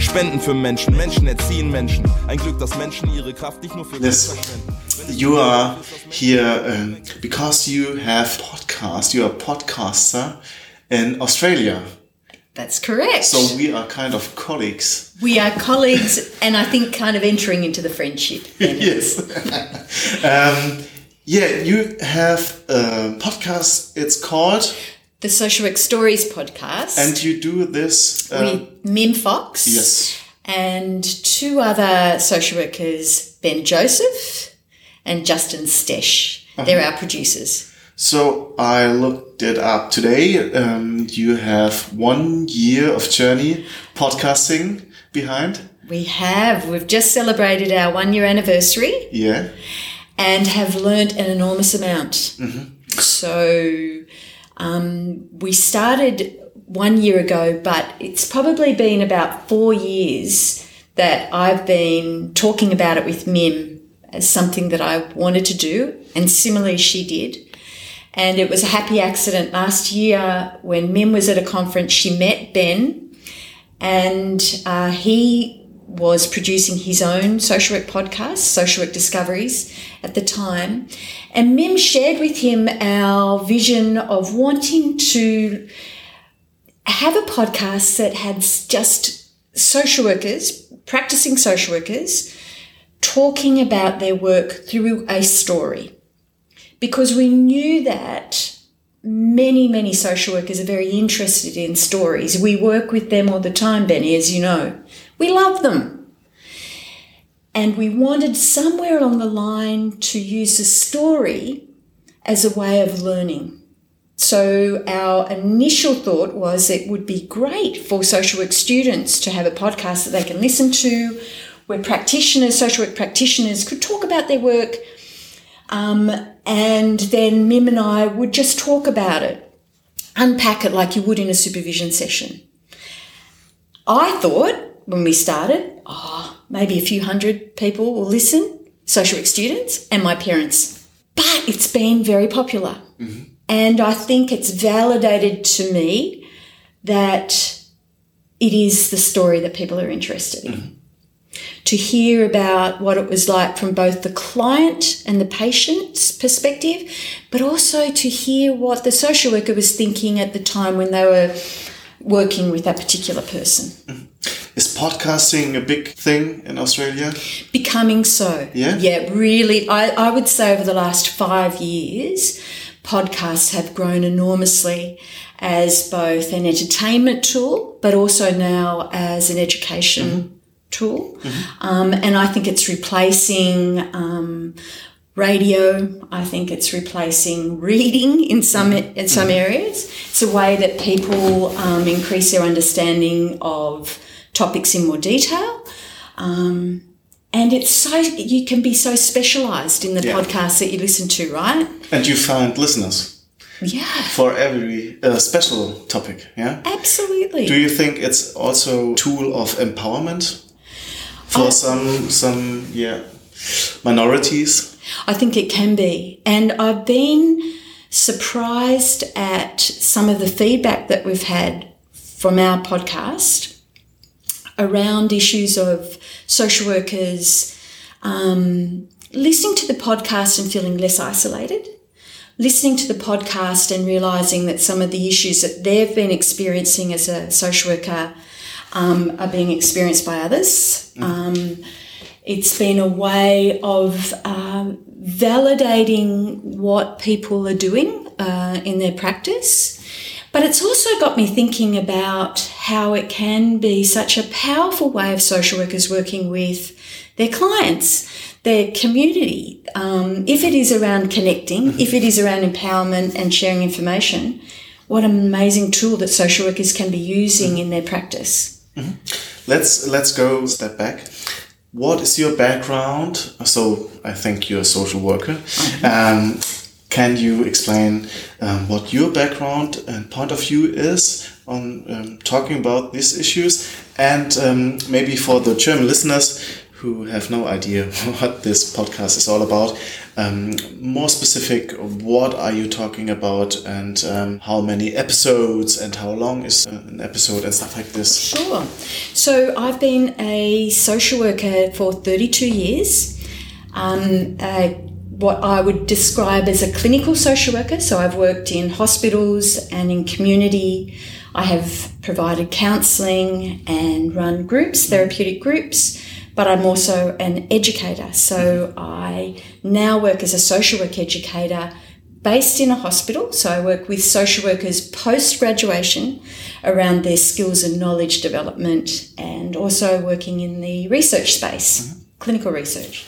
Spenden für Menschen, Menschen erziehen Menschen. Ein Glück, dass Menschen ihre Kraft nicht nur für Yes. sich verschwenden. You are here um, because you have podcast. You are a podcaster in Australia. That's correct. So we are kind of colleagues. we are colleagues and I think kind of entering into the friendship. yes. um, yeah, you have a podcast. It's called, The Social Work Stories podcast and you do this. Uh, with Mim Fox yes. and two other social workers, Ben Joseph and Justin Stesh. They're our producers. So I looked it up today. Um, you have one year of journey podcasting behind. We have. We've just celebrated our one year anniversary Yeah. and have learnt an enormous amount. So um, we started one year ago, but it's probably been about four years that I've been talking about it with Mim as something that I wanted to do, and similarly she did. And it was a happy accident last year when Mim was at a conference. She met Ben, and uh, he was producing his own social work podcast, Social Work Discoveries, at the time. And Mim shared with him our vision of wanting to have a podcast that had just social workers, practicing social workers, talking about their work through a story. Because we knew that many, many social workers are very interested in stories. We work with them all the time, Benny, as you know. We love them. And we wanted somewhere along the line to use the story as a way of learning. So our initial thought was it would be great for social work students to have a podcast that they can listen to, where practitioners, social work practitioners, could talk about their work, um, and then Mim and I would just talk about it, unpack it like you would in a supervision session. I thought when we started, oh, maybe a few hundred people will listen, social work students and my parents. But it's been very popular. Mm-hmm. And I think it's validated to me that it is the story that people are interested in. Mm-hmm. To hear about what it was like from both the client and the patient's perspective, but also to hear what the social worker was thinking at the time when they were working with that particular person. Is podcasting a big thing in Australia? Becoming so. Yeah? Yeah, really. I, I would say over the last five years, podcasts have grown enormously as both an entertainment tool, but also now as an education tool. Um, and I think it's replacing um, radio. I think it's replacing reading in some in some areas. It's a way that people um, increase their understanding of topics in more detail. Um, and it's so you can be so specialized in the Yeah. podcasts that you listen to, right? And you find listeners Yeah, for every uh, special topic, yeah? absolutely. Do you think it's also a tool of empowerment for Oh. some some yeah minorities? I think it can be. And I've been surprised at some of the feedback that we've had from our podcast around issues of social workers um, listening to the podcast and feeling less isolated. Listening to the podcast and realizing that some of the issues that they've been experiencing as a social worker um, are being experienced by others. Um, it's been a way of um, validating what people are doing uh, in their practice. But it's also got me thinking about how it can be such a powerful way of social workers working with their clients, their community. Um, if it is around connecting, if it is around empowerment and sharing information, what an amazing tool that social workers can be using in their practice. Let's let's go step back. What is your background? So I think you're a social worker. Um, can you explain um, what your background and point of view is on um, talking about these issues? And um, maybe for the German listeners who have no idea what this podcast is all about, um, more specific, what are you talking about and um, how many episodes and how long is an episode and stuff like this? Sure. So I've been a social worker for 32 years. Um, uh, what I would describe as a clinical social worker. So I've worked in hospitals and in community. I have provided counselling and run groups, therapeutic groups but I'm also an educator. So I now work as a social work educator based in a hospital. So I work with social workers post graduation around their skills and knowledge development and also working in the research space, mm-hmm. clinical research.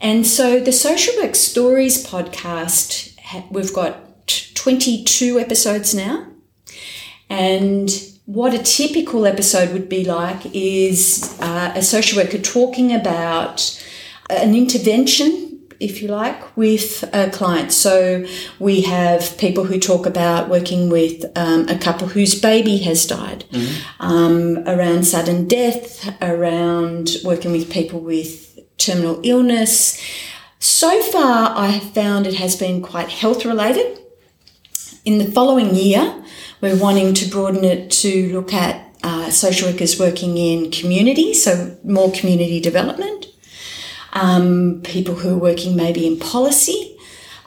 And so the Social Work Stories podcast, we've got 22 episodes now. And what a typical episode would be like is uh, a social worker talking about an intervention, if you like, with a client. So we have people who talk about working with um, a couple whose baby has died, mm-hmm. um, around sudden death, around working with people with terminal illness. So far, I have found it has been quite health related. In the following year, we're wanting to broaden it to look at uh, social workers working in community, so more community development, um, people who are working maybe in policy,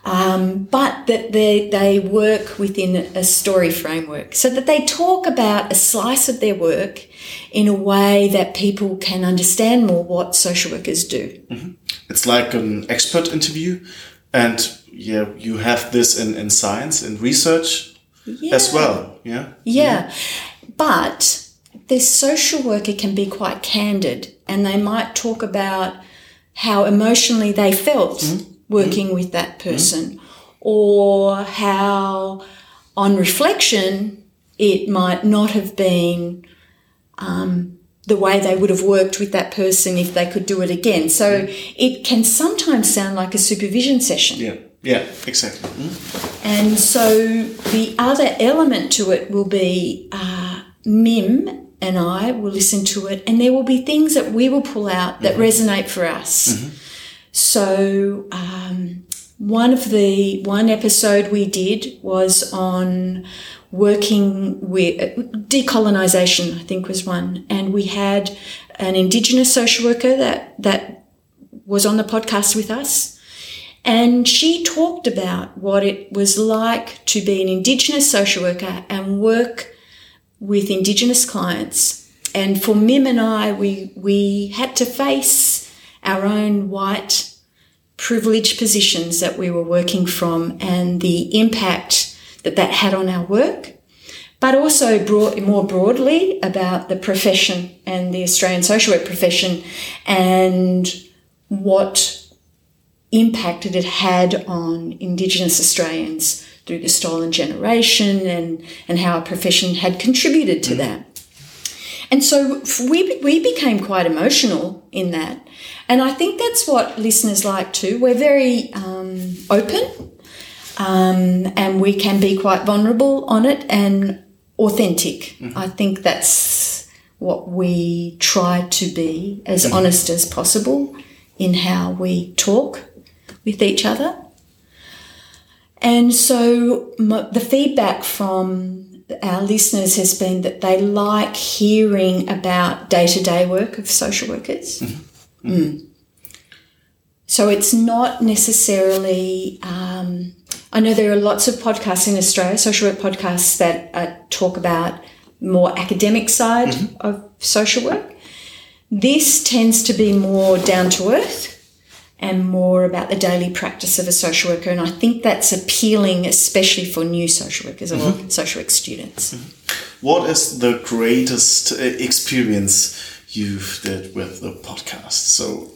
um, but that they, they work within a story framework so that they talk about a slice of their work in a way that people can understand more what social workers do. Mm-hmm. It's like an expert interview, and yeah, you have this in, in science and research yeah. as well. Yeah? yeah. Yeah. But the social worker can be quite candid and they might talk about how emotionally they felt mm-hmm. working mm-hmm. with that person mm-hmm. or how on reflection it might not have been um, the way they would have worked with that person if they could do it again. So mm. it can sometimes sound like a supervision session. Yeah. Yeah, exactly. Mm. And so the other element to it will be uh, Mim and I will listen to it, and there will be things that we will pull out that mm-hmm. resonate for us. Mm-hmm. So um, one of the one episode we did was on working with uh, decolonization. I think was one, and we had an Indigenous social worker that that was on the podcast with us and she talked about what it was like to be an Indigenous social worker and work with Indigenous clients. And for Mim and I, we, we had to face our own white privileged positions that we were working from and the impact that that had on our work, but also broad, more broadly about the profession and the Australian social work profession and what impact that it had on Indigenous Australians through the stolen generation and, and how our profession had contributed to mm. that. And so we, we became quite emotional in that. And I think that's what listeners like too. We're very um, open um, and we can be quite vulnerable on it and authentic. Mm-hmm. I think that's what we try to be as mm-hmm. honest as possible in how we talk with each other. And so the feedback from our listeners has been that they like hearing about day to day work of social workers. Mm-hmm. Mm. So it's not necessarily, um, I know there are lots of podcasts in Australia, social work podcasts that uh, talk about more academic side mm-hmm. of social work. This tends to be more down to earth and more about the daily practice of a social worker. And I think that's appealing, especially for new social workers or mm-hmm. social work students. Mm-hmm. What is the greatest uh, experience you've did with the podcast? So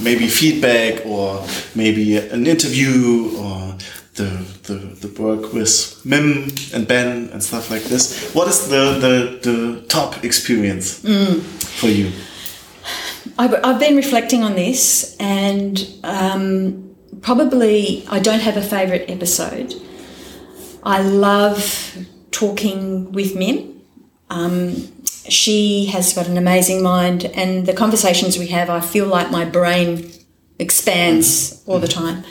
maybe feedback or maybe an interview or the, the, the work with Mim and Ben and stuff like this. What is the, the, the top experience mm. for you? I've, I've been reflecting on this, and um, probably I don't have a favourite episode. I love talking with Mim. Um, she has got an amazing mind, and the conversations we have, I feel like my brain expands all the time.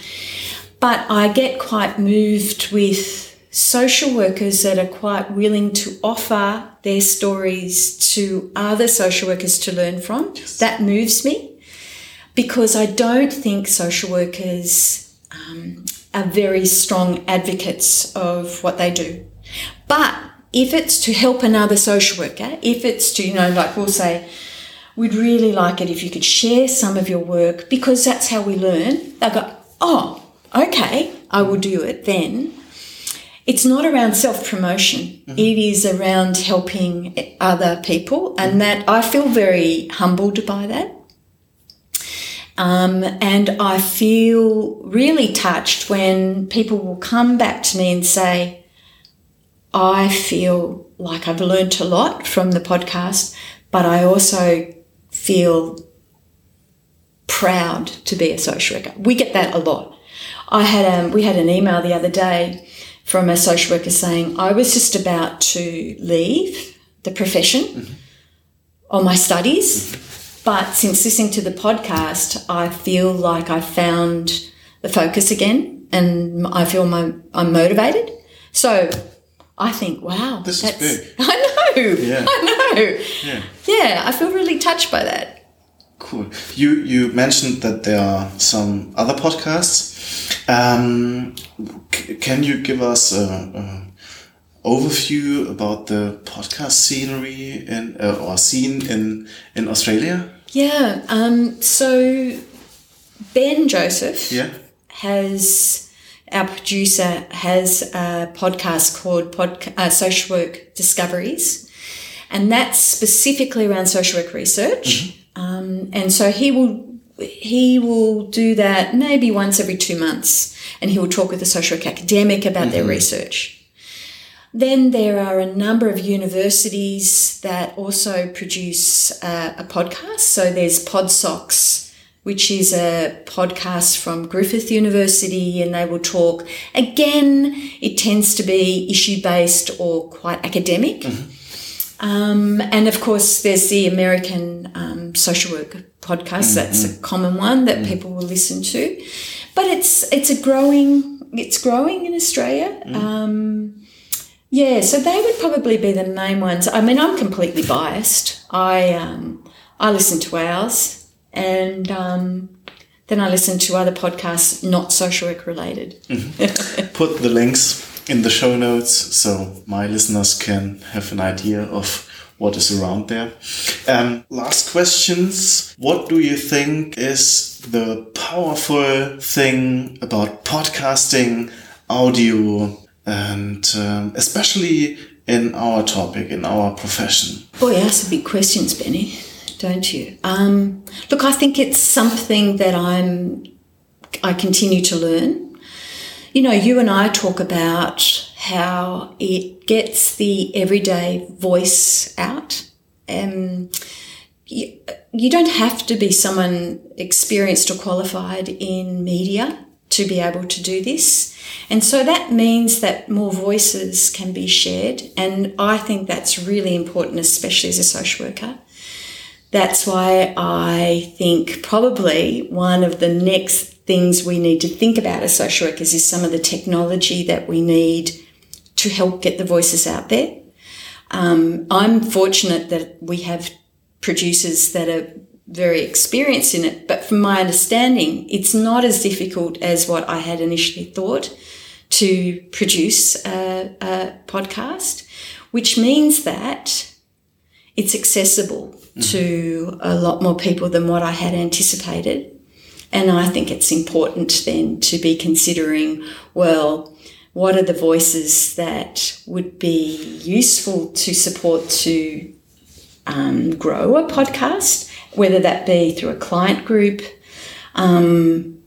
But I get quite moved with social workers that are quite willing to offer their stories to other social workers to learn from. Yes. That moves me because I don't think social workers um, are very strong advocates of what they do. But if it's to help another social worker, if it's to, you know, like we'll say, we'd really like it if you could share some of your work because that's how we learn. They'll go, oh, okay, I will do it then. It's not around self promotion, mm-hmm. it is around helping other people, and that I feel very humbled by that. Um, and I feel really touched when people will come back to me and say, I feel like I've learnt a lot from the podcast, but I also feel proud to be a social worker. We get that a lot. I had um, we had an email the other day from a social worker saying I was just about to leave the profession mm-hmm. on my studies, mm-hmm. but since listening to the podcast, I feel like I found the focus again, and I feel my, I'm motivated. So I think, wow, this is big. I know, yeah. I know. Yeah. yeah, I feel really touched by that. Cool. You you mentioned that there are some other podcasts. Um, can you give us a, a, overview about the podcast scenery in uh, or scene in in Australia? Yeah. Um, so Ben Joseph yeah. has our producer has a podcast called Pod, uh, Social Work Discoveries, and that's specifically around social work research. Mm -hmm. Um, and so he will he will do that maybe once every two months, and he will talk with a social academic about mm-hmm. their research. Then there are a number of universities that also produce uh, a podcast. So there's PodSocs, which is a podcast from Griffith University, and they will talk. Again, it tends to be issue based or quite academic. Mm-hmm. Um, and of course, there's the American um, social work podcast. Mm-hmm. That's a common one that mm-hmm. people will listen to. But it's it's a growing it's growing in Australia. Mm. Um, yeah, so they would probably be the main ones. I mean, I'm completely biased. I um, I listen to ours, and um, then I listen to other podcasts not social work related. Mm-hmm. Put the links in the show notes so my listeners can have an idea of what is around there. Um, last questions. What do you think is the powerful thing about podcasting, audio, and um, especially in our topic, in our profession? Boy, you ask big questions, Benny, don't you? Um, look, I think it's something that I'm. I continue to learn you know, you and I talk about how it gets the everyday voice out. Um, you, you don't have to be someone experienced or qualified in media to be able to do this. And so that means that more voices can be shared. And I think that's really important, especially as a social worker. That's why I think probably one of the next things we need to think about as social workers is some of the technology that we need to help get the voices out there. Um, I'm fortunate that we have producers that are very experienced in it, but from my understanding, it's not as difficult as what I had initially thought to produce a, a podcast, which means that it's accessible mm-hmm. to a lot more people than what I had anticipated. And I think it's important then to be considering, well, what are the voices that would be useful to support to um, grow a podcast, whether that be through a client group, um,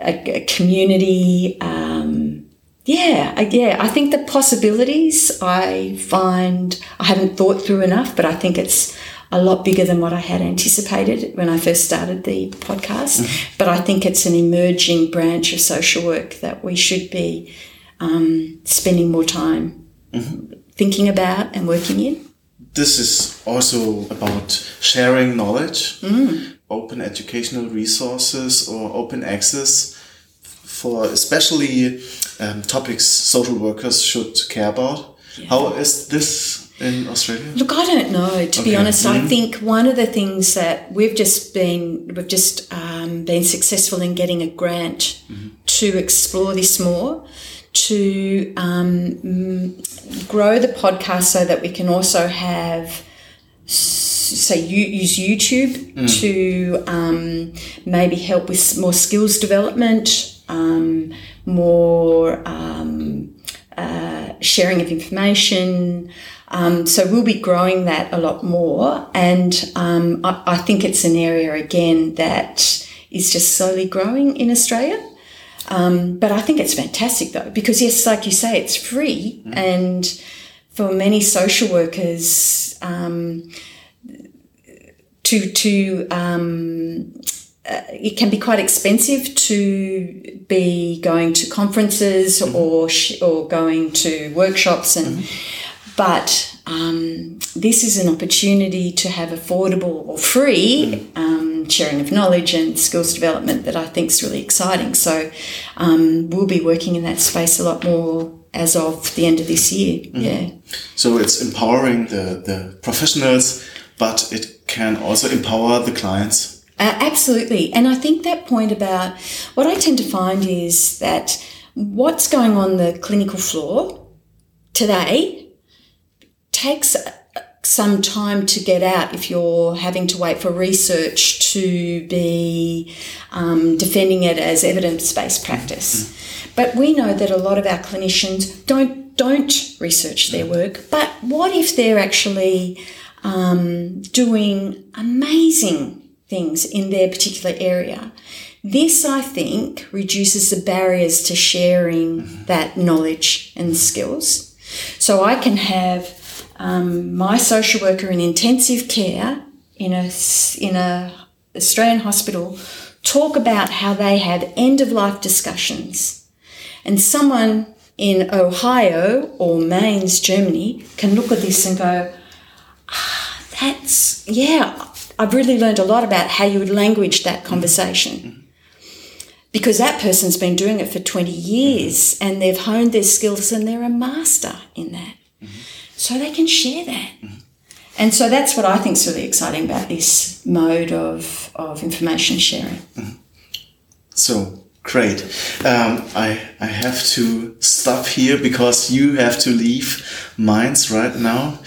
a, a, community. Um, yeah, yeah. I think the possibilities I find I haven't thought through enough, but I think it's a lot bigger than what I had anticipated when I first started the podcast. But I think it's an emerging branch of social work that we should be um, spending more time thinking about and working in. This is also about sharing knowledge, open educational resources, or open access for especially um, topics social workers should care about. How is this in Australia? Look, I don't know. To be Okay. honest, I think one of the things that we've just been we've just um, been successful in getting a grant to explore this more, to um, mm, grow the podcast so that we can also have say you use YouTube to um, maybe help with more skills development, um, more um, uh, sharing of information. Um, so we'll be growing that a lot more, and um, I, I think it's an area again that is just slowly growing in Australia. Um, but I think it's fantastic though, because yes, like you say, it's free, and for many social workers, um, to to um, uh, it can be quite expensive to be going to conferences or sh- or going to workshops and but um, this is an opportunity to have affordable or free um, sharing of knowledge and skills development that I think is really exciting. So um, we'll be working in that space a lot more as of the end of this year. Yeah. So it's empowering the, the professionals, but it can also empower the clients. Uh, absolutely. And I think that point about what I tend to find is that what's going on the clinical floor today takes uh, some time to get out if you're having to wait for research to be um, defending it as evidence-based practice. But we know that a lot of our clinicians don't don't research their work. But what if they're actually um, doing amazing things in their particular area? This, I think, reduces the barriers to sharing that knowledge and skills. So I can have um, my social worker in intensive care in a in a Australian hospital talk about how they have end of life discussions, and someone in Ohio or Mainz, Germany, can look at this and go, ah, "That's yeah." I've really learned a lot about how you would language that conversation. Because that person's been doing it for 20 years and they've honed their skills and they're a master in that so they can share that. And so that's what I think is really exciting about this mode of, of information sharing. So great. Um, I I have to stop here because you have to leave Mainz right now.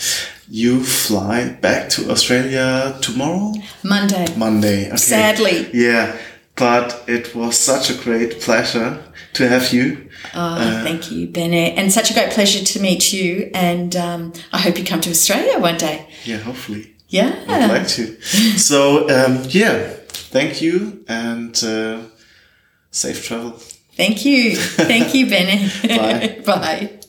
You fly back to Australia tomorrow, Monday. Monday. Okay. Sadly. Yeah, but it was such a great pleasure to have you. Oh, thank you, Bennett. And such a great pleasure to meet you. And um, I hope you come to Australia one day. Yeah, hopefully. Yeah. I'd like to. So um, yeah, thank you and uh, safe travel. Thank you. Thank you, Bennett. Bye. Bye.